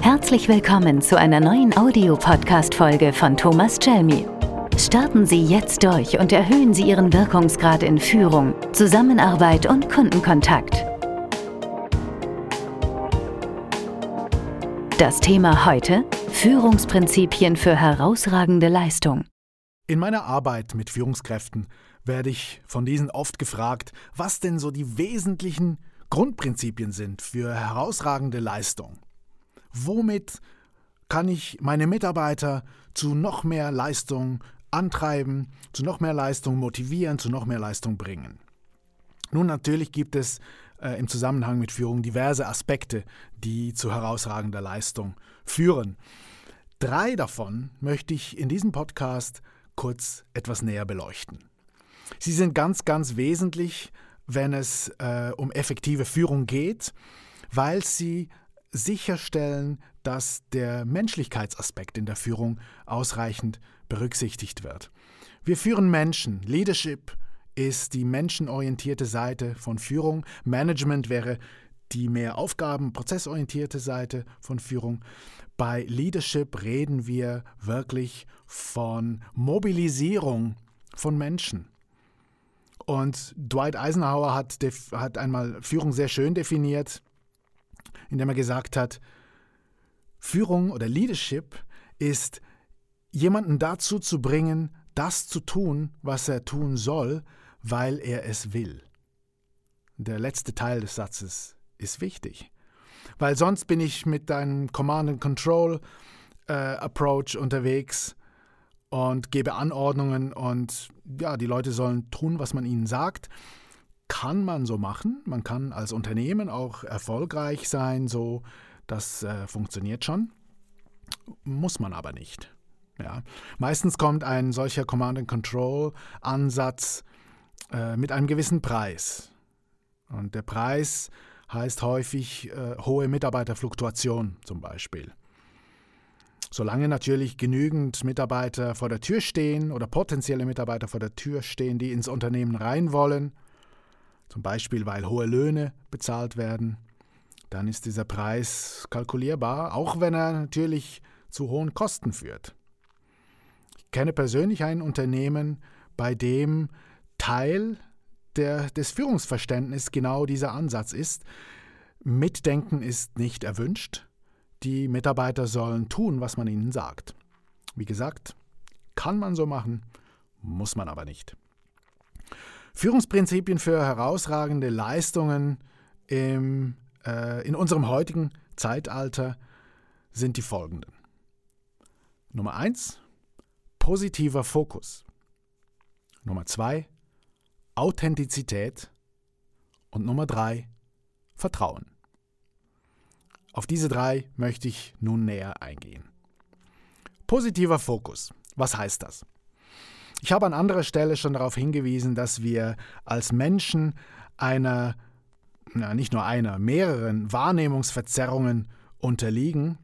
Herzlich willkommen zu einer neuen Audiopodcast-Folge von Thomas Chelmi. Starten Sie jetzt durch und erhöhen Sie Ihren Wirkungsgrad in Führung, Zusammenarbeit und Kundenkontakt. Das Thema heute: Führungsprinzipien für herausragende Leistung. In meiner Arbeit mit Führungskräften werde ich von diesen oft gefragt, was denn so die wesentlichen Grundprinzipien sind für herausragende Leistung. Womit kann ich meine Mitarbeiter zu noch mehr Leistung antreiben, zu noch mehr Leistung motivieren, zu noch mehr Leistung bringen? Nun, natürlich gibt es äh, im Zusammenhang mit Führung diverse Aspekte, die zu herausragender Leistung führen. Drei davon möchte ich in diesem Podcast kurz etwas näher beleuchten. Sie sind ganz, ganz wesentlich, wenn es äh, um effektive Führung geht, weil sie sicherstellen, dass der Menschlichkeitsaspekt in der Führung ausreichend berücksichtigt wird. Wir führen Menschen. Leadership ist die menschenorientierte Seite von Führung. Management wäre die mehr Aufgaben, prozessorientierte Seite von Führung. Bei Leadership reden wir wirklich von Mobilisierung von Menschen. Und Dwight Eisenhower hat, hat einmal Führung sehr schön definiert indem er gesagt hat, Führung oder Leadership ist jemanden dazu zu bringen, das zu tun, was er tun soll, weil er es will. Der letzte Teil des Satzes ist wichtig, weil sonst bin ich mit einem Command and Control äh, Approach unterwegs und gebe Anordnungen und ja, die Leute sollen tun, was man ihnen sagt kann man so machen. Man kann als Unternehmen auch erfolgreich sein, so das äh, funktioniert schon. Muss man aber nicht. Ja. Meistens kommt ein solcher Command-and-Control-Ansatz äh, mit einem gewissen Preis. Und der Preis heißt häufig äh, hohe Mitarbeiterfluktuation zum Beispiel. Solange natürlich genügend Mitarbeiter vor der Tür stehen oder potenzielle Mitarbeiter vor der Tür stehen, die ins Unternehmen rein wollen, zum Beispiel weil hohe Löhne bezahlt werden, dann ist dieser Preis kalkulierbar, auch wenn er natürlich zu hohen Kosten führt. Ich kenne persönlich ein Unternehmen, bei dem Teil der, des Führungsverständnisses genau dieser Ansatz ist. Mitdenken ist nicht erwünscht. Die Mitarbeiter sollen tun, was man ihnen sagt. Wie gesagt, kann man so machen, muss man aber nicht. Führungsprinzipien für herausragende Leistungen im, äh, in unserem heutigen Zeitalter sind die folgenden. Nummer 1. Positiver Fokus. Nummer 2. Authentizität. Und Nummer 3. Vertrauen. Auf diese drei möchte ich nun näher eingehen. Positiver Fokus. Was heißt das? Ich habe an anderer Stelle schon darauf hingewiesen, dass wir als Menschen einer, na, nicht nur einer, mehreren Wahrnehmungsverzerrungen unterliegen.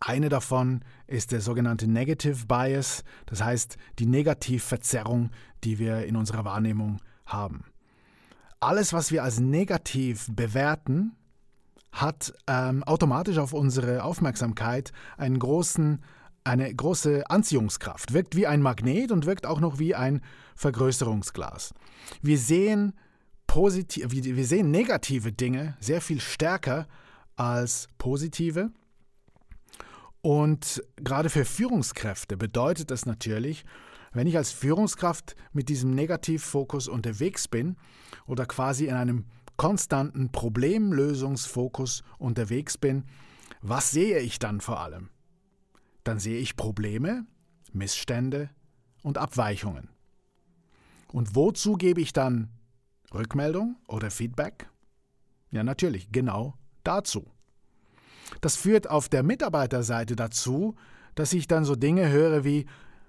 Eine davon ist der sogenannte Negative Bias, das heißt die Negativverzerrung, die wir in unserer Wahrnehmung haben. Alles, was wir als negativ bewerten, hat ähm, automatisch auf unsere Aufmerksamkeit einen großen eine große Anziehungskraft, wirkt wie ein Magnet und wirkt auch noch wie ein Vergrößerungsglas. Wir sehen, positiv, wir sehen negative Dinge sehr viel stärker als positive. Und gerade für Führungskräfte bedeutet das natürlich, wenn ich als Führungskraft mit diesem Negativfokus unterwegs bin oder quasi in einem konstanten Problemlösungsfokus unterwegs bin, was sehe ich dann vor allem? Dann sehe ich Probleme, Missstände und Abweichungen. Und wozu gebe ich dann Rückmeldung oder Feedback? Ja, natürlich, genau dazu. Das führt auf der Mitarbeiterseite dazu, dass ich dann so Dinge höre wie,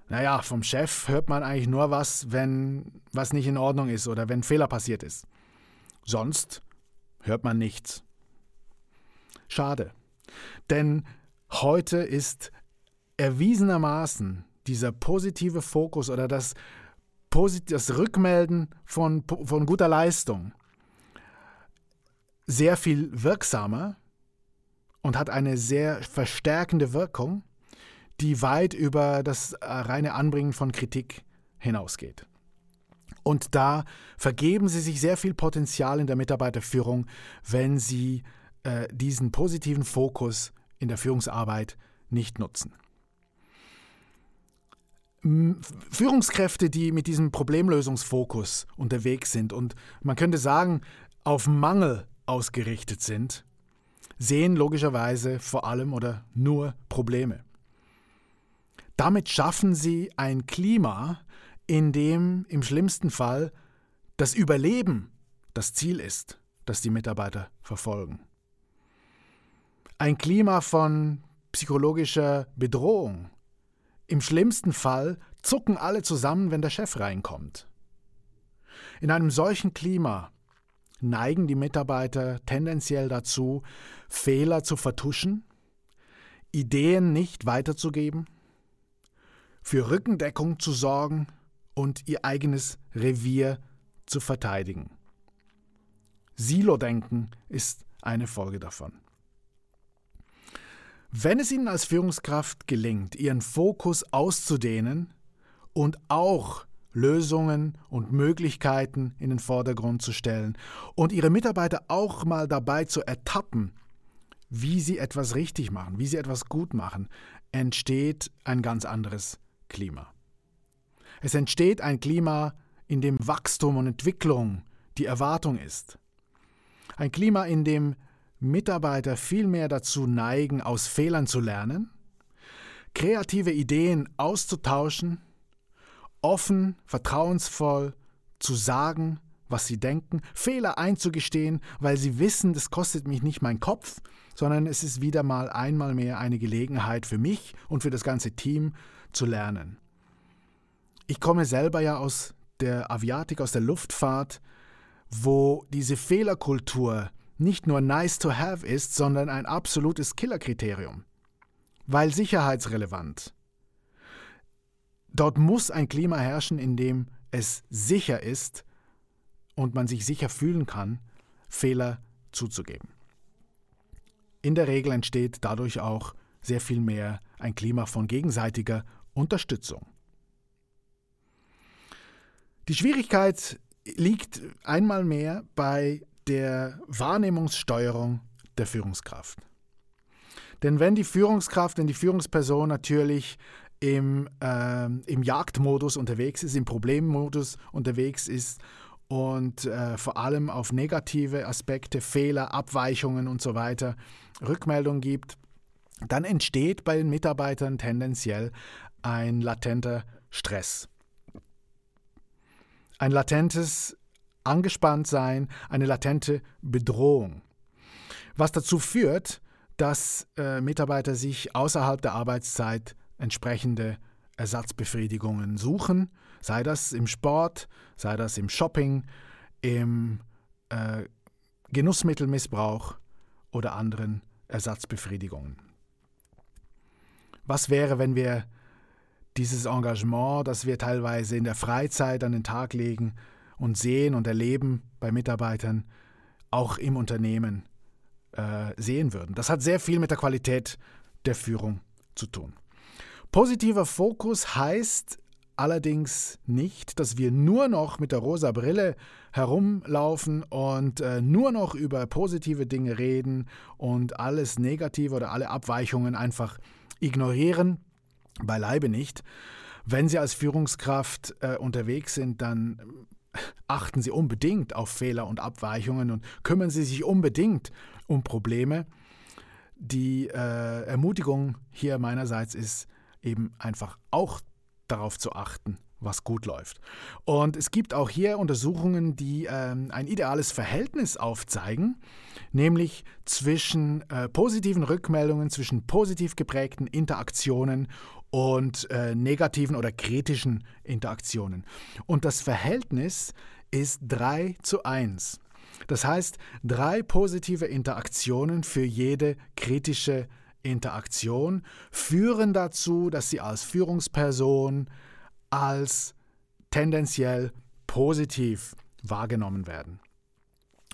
naja, vom Chef hört man eigentlich nur was, wenn was nicht in Ordnung ist oder wenn Fehler passiert ist. Sonst hört man nichts. Schade. Denn heute ist erwiesenermaßen dieser positive Fokus oder das, das Rückmelden von, von guter Leistung sehr viel wirksamer und hat eine sehr verstärkende Wirkung, die weit über das äh, reine Anbringen von Kritik hinausgeht. Und da vergeben sie sich sehr viel Potenzial in der Mitarbeiterführung, wenn sie äh, diesen positiven Fokus in der Führungsarbeit nicht nutzen. Führungskräfte, die mit diesem Problemlösungsfokus unterwegs sind und man könnte sagen, auf Mangel ausgerichtet sind, sehen logischerweise vor allem oder nur Probleme. Damit schaffen sie ein Klima, in dem im schlimmsten Fall das Überleben das Ziel ist, das die Mitarbeiter verfolgen. Ein Klima von psychologischer Bedrohung. Im schlimmsten Fall zucken alle zusammen, wenn der Chef reinkommt. In einem solchen Klima neigen die Mitarbeiter tendenziell dazu, Fehler zu vertuschen, Ideen nicht weiterzugeben, für Rückendeckung zu sorgen und ihr eigenes Revier zu verteidigen. Silo-Denken ist eine Folge davon. Wenn es Ihnen als Führungskraft gelingt, Ihren Fokus auszudehnen und auch Lösungen und Möglichkeiten in den Vordergrund zu stellen und Ihre Mitarbeiter auch mal dabei zu ertappen, wie sie etwas richtig machen, wie sie etwas gut machen, entsteht ein ganz anderes Klima. Es entsteht ein Klima, in dem Wachstum und Entwicklung die Erwartung ist. Ein Klima, in dem Mitarbeiter viel mehr dazu neigen, aus Fehlern zu lernen, kreative Ideen auszutauschen, offen, vertrauensvoll zu sagen, was sie denken, Fehler einzugestehen, weil sie wissen, das kostet mich nicht mein Kopf, sondern es ist wieder mal einmal mehr eine Gelegenheit für mich und für das ganze Team zu lernen. Ich komme selber ja aus der Aviatik, aus der Luftfahrt, wo diese Fehlerkultur nicht nur nice to have ist, sondern ein absolutes Killerkriterium. Weil sicherheitsrelevant. Dort muss ein Klima herrschen, in dem es sicher ist und man sich sicher fühlen kann, Fehler zuzugeben. In der Regel entsteht dadurch auch sehr viel mehr ein Klima von gegenseitiger Unterstützung. Die Schwierigkeit liegt einmal mehr bei der Wahrnehmungssteuerung der Führungskraft. Denn wenn die Führungskraft, wenn die Führungsperson natürlich im, äh, im Jagdmodus unterwegs ist, im Problemmodus unterwegs ist und äh, vor allem auf negative Aspekte, Fehler, Abweichungen und so weiter Rückmeldung gibt, dann entsteht bei den Mitarbeitern tendenziell ein latenter Stress. Ein latentes Angespanntsein, eine latente Bedrohung. Was dazu führt, dass äh, Mitarbeiter sich außerhalb der Arbeitszeit entsprechende Ersatzbefriedigungen suchen, sei das im Sport, sei das im Shopping, im äh, Genussmittelmissbrauch oder anderen Ersatzbefriedigungen. Was wäre, wenn wir dieses Engagement, das wir teilweise in der Freizeit an den Tag legen und sehen und erleben bei Mitarbeitern, auch im Unternehmen äh, sehen würden? Das hat sehr viel mit der Qualität der Führung zu tun. Positiver Fokus heißt allerdings nicht, dass wir nur noch mit der rosa Brille herumlaufen und äh, nur noch über positive Dinge reden und alles Negative oder alle Abweichungen einfach ignorieren. Beileibe nicht. Wenn Sie als Führungskraft äh, unterwegs sind, dann achten Sie unbedingt auf Fehler und Abweichungen und kümmern Sie sich unbedingt um Probleme. Die äh, Ermutigung hier meinerseits ist, eben einfach auch darauf zu achten, was gut läuft. Und es gibt auch hier Untersuchungen, die ähm, ein ideales Verhältnis aufzeigen, nämlich zwischen äh, positiven Rückmeldungen, zwischen positiv geprägten Interaktionen und äh, negativen oder kritischen Interaktionen. Und das Verhältnis ist 3 zu 1. Das heißt, drei positive Interaktionen für jede kritische Interaktion. Interaktion führen dazu, dass sie als Führungsperson als tendenziell positiv wahrgenommen werden.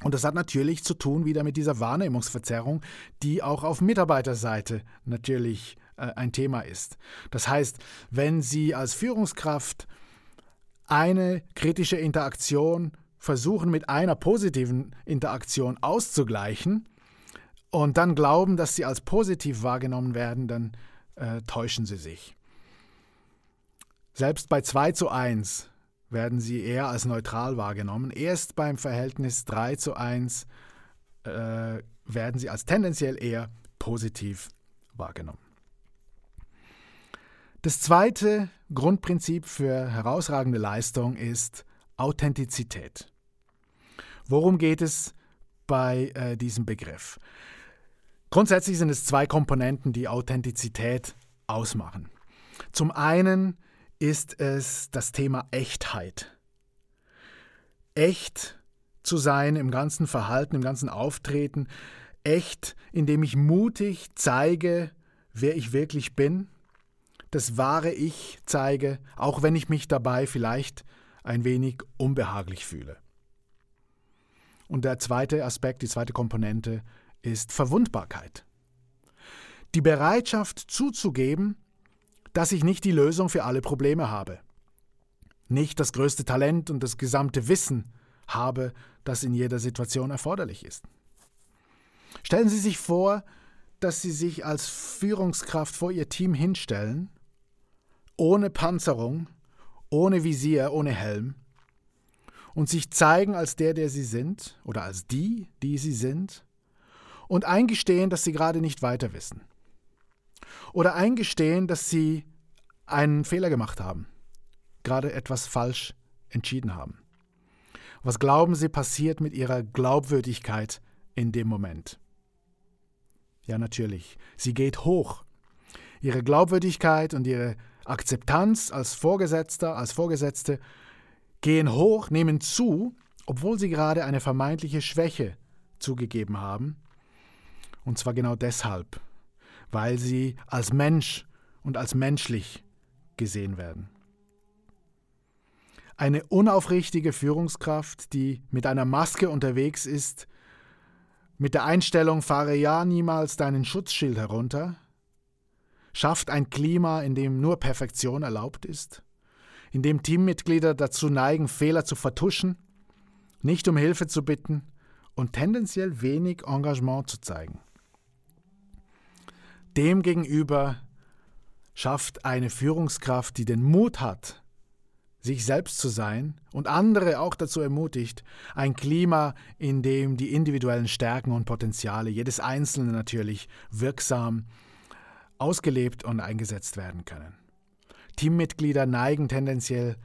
Und das hat natürlich zu tun wieder mit dieser Wahrnehmungsverzerrung, die auch auf Mitarbeiterseite natürlich äh, ein Thema ist. Das heißt, wenn Sie als Führungskraft eine kritische Interaktion versuchen mit einer positiven Interaktion auszugleichen und dann glauben, dass sie als positiv wahrgenommen werden, dann äh, täuschen sie sich. Selbst bei 2 zu 1 werden sie eher als neutral wahrgenommen. Erst beim Verhältnis 3 zu 1 äh, werden sie als tendenziell eher positiv wahrgenommen. Das zweite Grundprinzip für herausragende Leistung ist Authentizität. Worum geht es bei äh, diesem Begriff? Grundsätzlich sind es zwei Komponenten, die Authentizität ausmachen. Zum einen ist es das Thema Echtheit. Echt zu sein im ganzen Verhalten, im ganzen Auftreten, echt, indem ich mutig zeige, wer ich wirklich bin, das wahre Ich zeige, auch wenn ich mich dabei vielleicht ein wenig unbehaglich fühle. Und der zweite Aspekt, die zweite Komponente ist Verwundbarkeit. Die Bereitschaft zuzugeben, dass ich nicht die Lösung für alle Probleme habe, nicht das größte Talent und das gesamte Wissen habe, das in jeder Situation erforderlich ist. Stellen Sie sich vor, dass Sie sich als Führungskraft vor Ihr Team hinstellen, ohne Panzerung, ohne Visier, ohne Helm, und sich zeigen als der, der Sie sind, oder als die, die Sie sind, und eingestehen, dass Sie gerade nicht weiter wissen. Oder eingestehen, dass sie einen Fehler gemacht haben, gerade etwas falsch entschieden haben. Was glauben Sie passiert mit Ihrer Glaubwürdigkeit in dem Moment? Ja, natürlich. Sie geht hoch. Ihre Glaubwürdigkeit und Ihre Akzeptanz als Vorgesetzter, als Vorgesetzte gehen hoch, nehmen zu, obwohl Sie gerade eine vermeintliche Schwäche zugegeben haben. Und zwar genau deshalb, weil sie als Mensch und als menschlich gesehen werden. Eine unaufrichtige Führungskraft, die mit einer Maske unterwegs ist, mit der Einstellung fahre ja niemals deinen Schutzschild herunter, schafft ein Klima, in dem nur Perfektion erlaubt ist, in dem Teammitglieder dazu neigen, Fehler zu vertuschen, nicht um Hilfe zu bitten und tendenziell wenig Engagement zu zeigen. Demgegenüber schafft eine Führungskraft, die den Mut hat, sich selbst zu sein und andere auch dazu ermutigt, ein Klima, in dem die individuellen Stärken und Potenziale jedes Einzelnen natürlich wirksam ausgelebt und eingesetzt werden können. Teammitglieder neigen tendenziell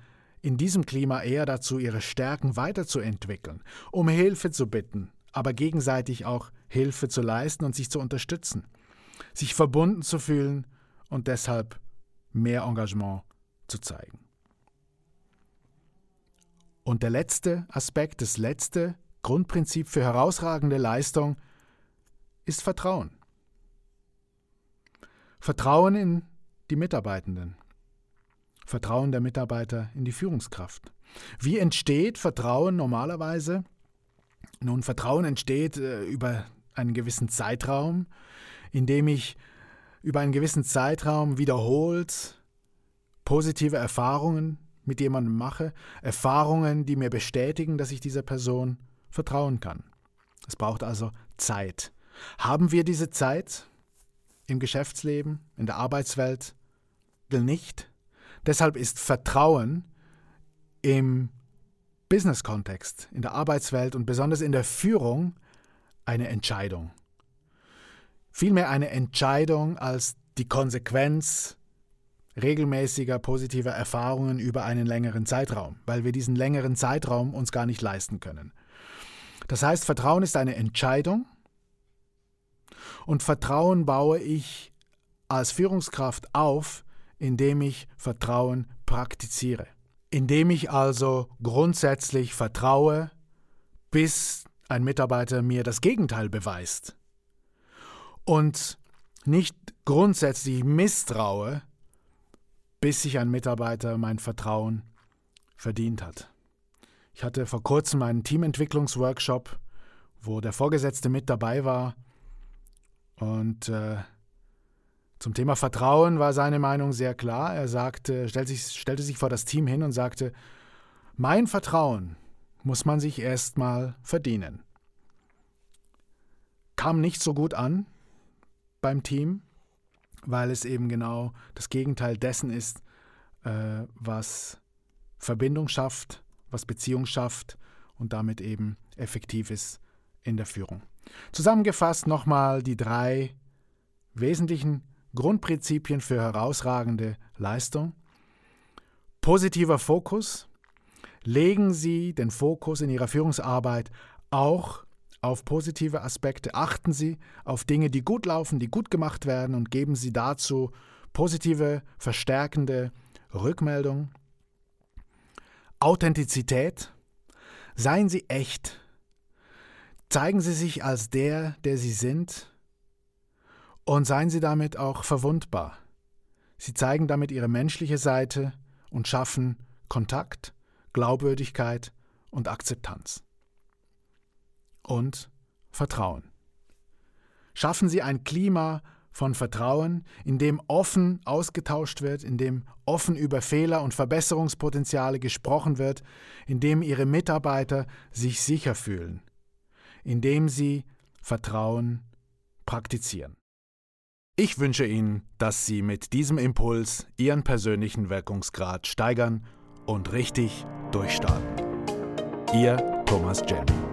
in diesem Klima eher dazu, ihre Stärken weiterzuentwickeln, um Hilfe zu bitten, aber gegenseitig auch Hilfe zu leisten und sich zu unterstützen sich verbunden zu fühlen und deshalb mehr Engagement zu zeigen. Und der letzte Aspekt, das letzte Grundprinzip für herausragende Leistung ist Vertrauen. Vertrauen in die Mitarbeitenden. Vertrauen der Mitarbeiter in die Führungskraft. Wie entsteht Vertrauen normalerweise? Nun, Vertrauen entsteht äh, über einen gewissen Zeitraum, indem ich über einen gewissen Zeitraum wiederholt positive Erfahrungen mit jemandem mache, Erfahrungen, die mir bestätigen, dass ich dieser Person vertrauen kann. Es braucht also Zeit. Haben wir diese Zeit im Geschäftsleben, in der Arbeitswelt? Nicht. Deshalb ist Vertrauen im Business-Kontext, in der Arbeitswelt und besonders in der Führung eine Entscheidung vielmehr eine Entscheidung als die Konsequenz regelmäßiger positiver Erfahrungen über einen längeren Zeitraum, weil wir diesen längeren Zeitraum uns gar nicht leisten können. Das heißt, Vertrauen ist eine Entscheidung und Vertrauen baue ich als Führungskraft auf, indem ich Vertrauen praktiziere. Indem ich also grundsätzlich vertraue, bis ein Mitarbeiter mir das Gegenteil beweist und nicht grundsätzlich misstraue, bis sich ein Mitarbeiter mein Vertrauen verdient hat. Ich hatte vor kurzem einen Teamentwicklungsworkshop wo der Vorgesetzte mit dabei war. Und äh, zum Thema Vertrauen war seine Meinung sehr klar. Er sagte, stellte sich, stellte sich vor das Team hin und sagte, mein Vertrauen muss man sich erstmal verdienen. Kam nicht so gut an beim Team, weil es eben genau das Gegenteil dessen ist, äh, was Verbindung schafft, was Beziehung schafft und damit eben effektiv ist in der Führung. Zusammengefasst nochmal die drei wesentlichen Grundprinzipien für herausragende Leistung. Positiver Fokus. Legen Sie den Fokus in Ihrer Führungsarbeit auch auf positive Aspekte. Achten Sie auf Dinge, die gut laufen, die gut gemacht werden und geben Sie dazu positive, verstärkende Rückmeldung. Authentizität. Seien Sie echt. Zeigen Sie sich als der, der Sie sind und seien Sie damit auch verwundbar. Sie zeigen damit Ihre menschliche Seite und schaffen Kontakt, Glaubwürdigkeit und Akzeptanz. Und Vertrauen. Schaffen Sie ein Klima von Vertrauen, in dem offen ausgetauscht wird, in dem offen über Fehler und Verbesserungspotenziale gesprochen wird, in dem Ihre Mitarbeiter sich sicher fühlen, in dem sie Vertrauen praktizieren. Ich wünsche Ihnen, dass Sie mit diesem Impuls Ihren persönlichen Wirkungsgrad steigern und richtig durchstarten. Ihr Thomas Jelmy.